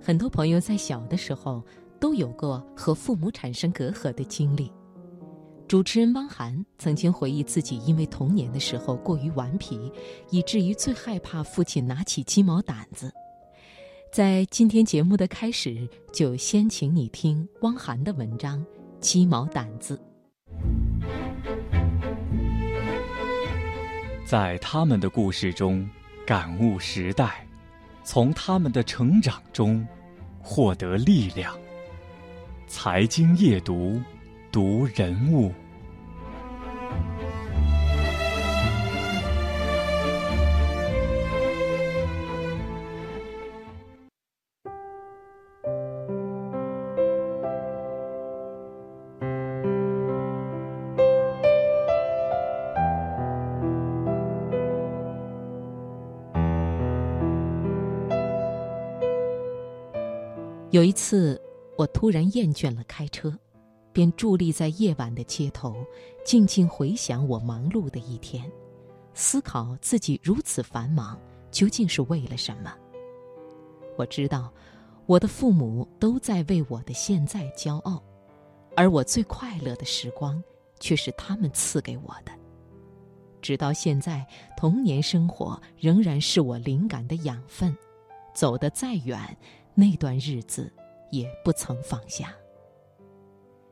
很多朋友在小的时候都有过和父母产生隔阂的经历。主持人汪涵曾经回忆自己因为童年的时候过于顽皮，以至于最害怕父亲拿起鸡毛掸子。在今天节目的开始，就先请你听汪涵的文章《鸡毛掸子》。在他们的故事中，感悟时代，从他们的成长中。获得力量。财经夜读，读人物。有一次，我突然厌倦了开车，便伫立在夜晚的街头，静静回想我忙碌的一天，思考自己如此繁忙究竟是为了什么。我知道，我的父母都在为我的现在骄傲，而我最快乐的时光却是他们赐给我的。直到现在，童年生活仍然是我灵感的养分，走得再远。那段日子，也不曾放下。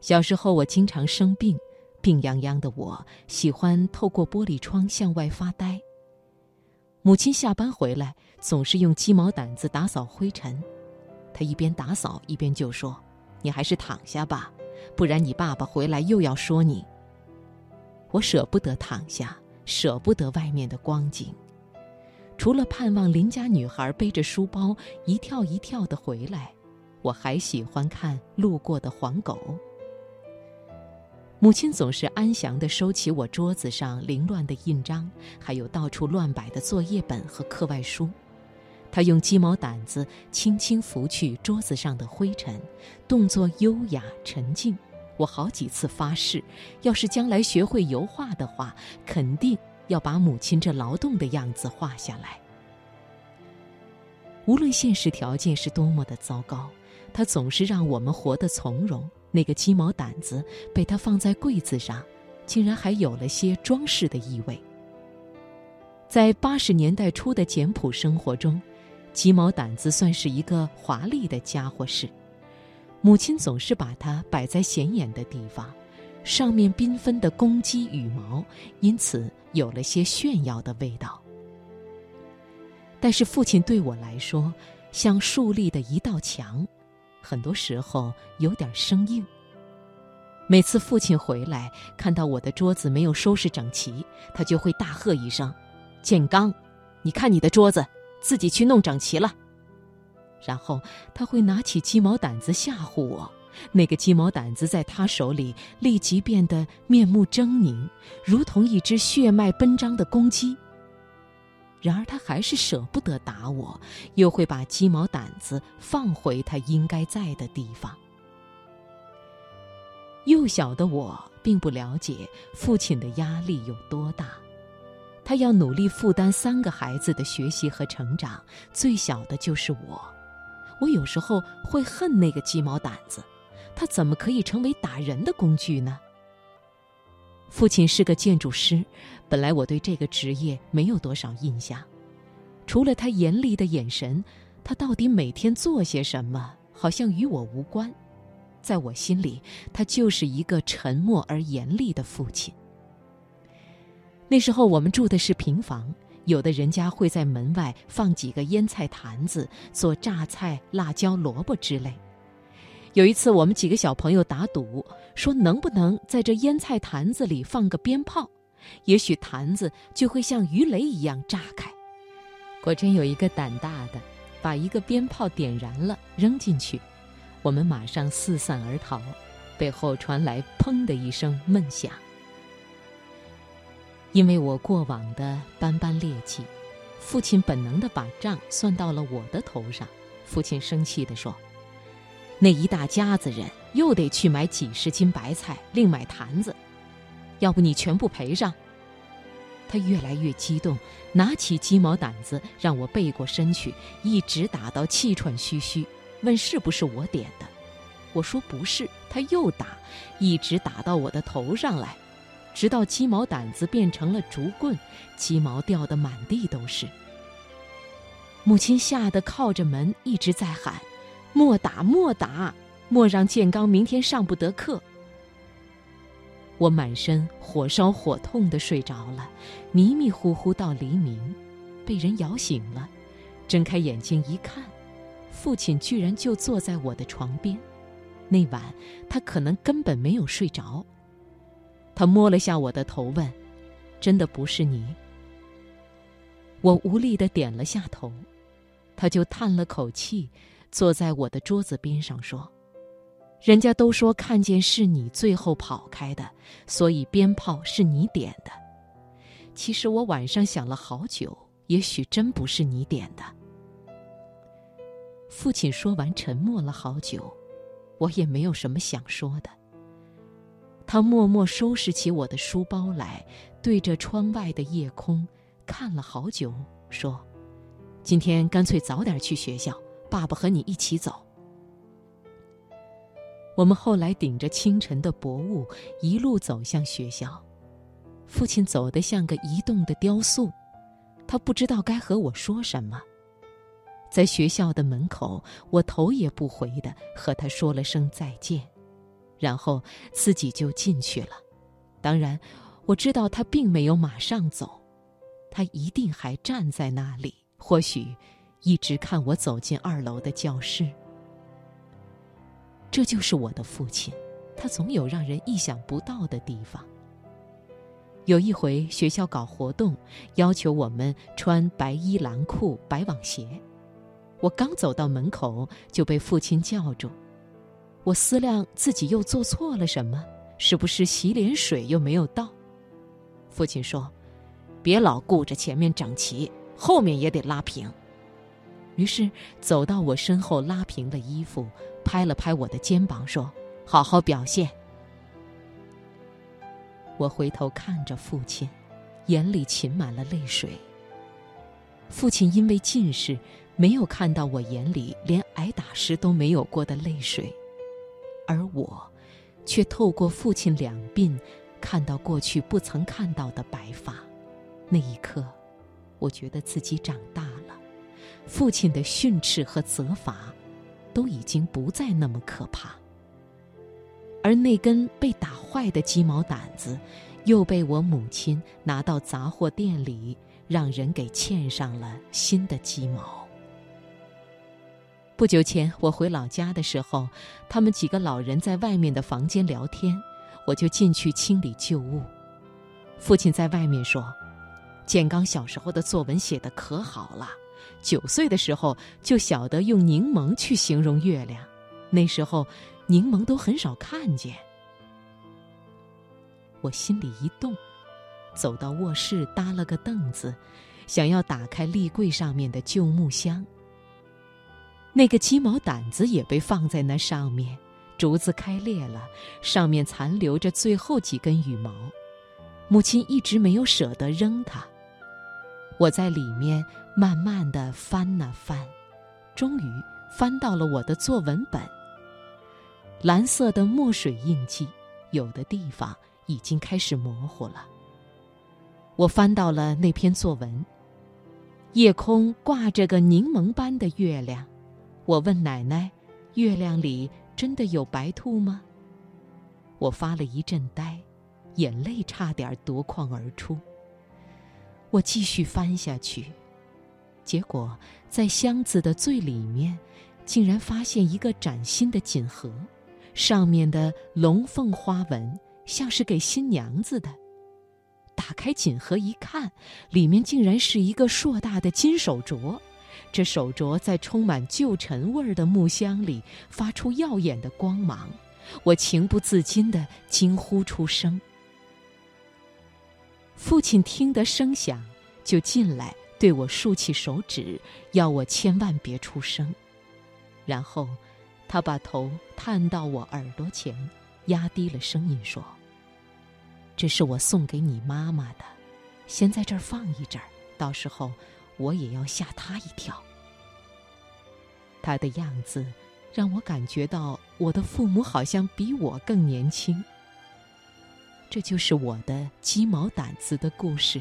小时候，我经常生病，病殃殃的我喜欢透过玻璃窗向外发呆。母亲下班回来，总是用鸡毛掸子打扫灰尘，她一边打扫一边就说：“你还是躺下吧，不然你爸爸回来又要说你。”我舍不得躺下，舍不得外面的光景。除了盼望邻家女孩背着书包一跳一跳的回来，我还喜欢看路过的黄狗。母亲总是安详地收起我桌子上凌乱的印章，还有到处乱摆的作业本和课外书。她用鸡毛掸子轻轻拂去桌子上的灰尘，动作优雅沉静。我好几次发誓，要是将来学会油画的话，肯定。要把母亲这劳动的样子画下来。无论现实条件是多么的糟糕，他总是让我们活得从容。那个鸡毛掸子被他放在柜子上，竟然还有了些装饰的意味。在八十年代初的简朴生活中，鸡毛掸子算是一个华丽的家伙事，母亲总是把它摆在显眼的地方。上面缤纷的公鸡羽毛，因此有了些炫耀的味道。但是父亲对我来说，像竖立的一道墙，很多时候有点生硬。每次父亲回来，看到我的桌子没有收拾整齐，他就会大喝一声：“建刚，你看你的桌子，自己去弄整齐了。”然后他会拿起鸡毛掸子吓唬我。那个鸡毛掸子在他手里立即变得面目狰狞，如同一只血脉奔张的公鸡。然而他还是舍不得打我，又会把鸡毛掸子放回他应该在的地方。幼小的我并不了解父亲的压力有多大，他要努力负担三个孩子的学习和成长，最小的就是我。我有时候会恨那个鸡毛掸子。他怎么可以成为打人的工具呢？父亲是个建筑师，本来我对这个职业没有多少印象，除了他严厉的眼神，他到底每天做些什么，好像与我无关。在我心里，他就是一个沉默而严厉的父亲。那时候我们住的是平房，有的人家会在门外放几个腌菜坛子，做榨菜、辣椒、萝卜之类。有一次，我们几个小朋友打赌，说能不能在这腌菜坛子里放个鞭炮，也许坛子就会像鱼雷一样炸开。果真有一个胆大的，把一个鞭炮点燃了，扔进去，我们马上四散而逃，背后传来“砰”的一声闷响。因为我过往的斑斑劣迹，父亲本能的把账算到了我的头上。父亲生气地说。那一大家子人又得去买几十斤白菜，另买坛子，要不你全部赔上。他越来越激动，拿起鸡毛掸子让我背过身去，一直打到气喘吁吁。问是不是我点的。我说不是，他又打，一直打到我的头上来，直到鸡毛掸子变成了竹棍，鸡毛掉得满地都是。母亲吓得靠着门，一直在喊：“莫打，莫打，莫让建刚明天上不得课。”我满身火烧火痛的睡着了，迷迷糊糊到黎明，被人摇醒了，睁开眼睛一看，父亲居然就坐在我的床边。那晚他可能根本没有睡着。他摸了下我的头，问：“真的不是你？”我无力的点了下头。他就叹了口气，坐在我的桌子边上说：“人家都说看见是你最后跑开的，所以鞭炮是你点的。其实我晚上想了好久，也许真不是你点的。”父亲说完，沉默了好久，我也没有什么想说的。他默默收拾起我的书包来，对着窗外的夜空看了好久，说。今天干脆早点去学校，爸爸和你一起走。我们后来顶着清晨的薄雾，一路走向学校。父亲走得像个移动的雕塑，他不知道该和我说什么。在学校的门口，我头也不回的和他说了声再见，然后自己就进去了。当然，我知道他并没有马上走，他一定还站在那里。或许，一直看我走进二楼的教室。这就是我的父亲，他总有让人意想不到的地方。有一回学校搞活动，要求我们穿白衣蓝裤、白网鞋。我刚走到门口，就被父亲叫住。我思量自己又做错了什么，是不是洗脸水又没有倒？父亲说：“别老顾着前面整齐。”后面也得拉平，于是走到我身后拉平了衣服，拍了拍我的肩膀说：“好好表现。”我回头看着父亲，眼里噙满了泪水。父亲因为近视，没有看到我眼里连挨打时都没有过的泪水，而我，却透过父亲两鬓，看到过去不曾看到的白发。那一刻。我觉得自己长大，父亲的训斥和责罚，都已经不再那么可怕。而那根被打坏的鸡毛掸子，又被我母亲拿到杂货店里，让人给嵌上了新的鸡毛。不久前我回老家的时候，他们几个老人在外面的房间聊天，我就进去清理旧物。父亲在外面说。建刚小时候的作文写得可好了，九岁的时候就晓得用柠檬去形容月亮，那时候柠檬都很少看见。我心里一动，走到卧室搭了个凳子，想要打开立柜上面的旧木箱。那个鸡毛掸子也被放在那上面，竹子开裂了，上面残留着最后几根羽毛，母亲一直没有舍得扔它。我在里面慢慢的翻呐翻，终于翻到了我的作文本。蓝色的墨水印记，有的地方已经开始模糊了。我翻到了那篇作文，夜空挂着个柠檬般的月亮。我问奶奶：“月亮里真的有白兔吗？”我发了一阵呆，眼泪差点夺眶而出。我继续翻下去，结果在箱子的最里面，竟然发现一个崭新的锦盒，上面的龙凤花纹像是给新娘子的。打开锦盒一看，里面竟然是一个硕大的金手镯，这手镯在充满旧尘味儿的木箱里发出耀眼的光芒，我情不自禁地惊呼出声。父亲听得声响，就进来对我竖起手指，要我千万别出声。然后，他把头探到我耳朵前，压低了声音说：“这是我送给你妈妈的，先在这儿放一阵儿，到时候我也要吓她一跳。”他的样子让我感觉到我的父母好像比我更年轻。这就是我的鸡毛掸子的故事。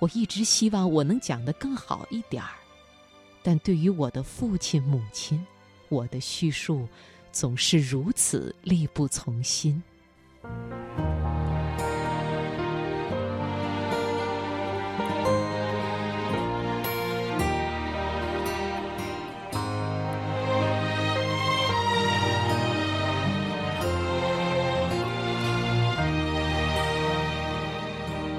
我一直希望我能讲得更好一点儿，但对于我的父亲母亲，我的叙述总是如此力不从心。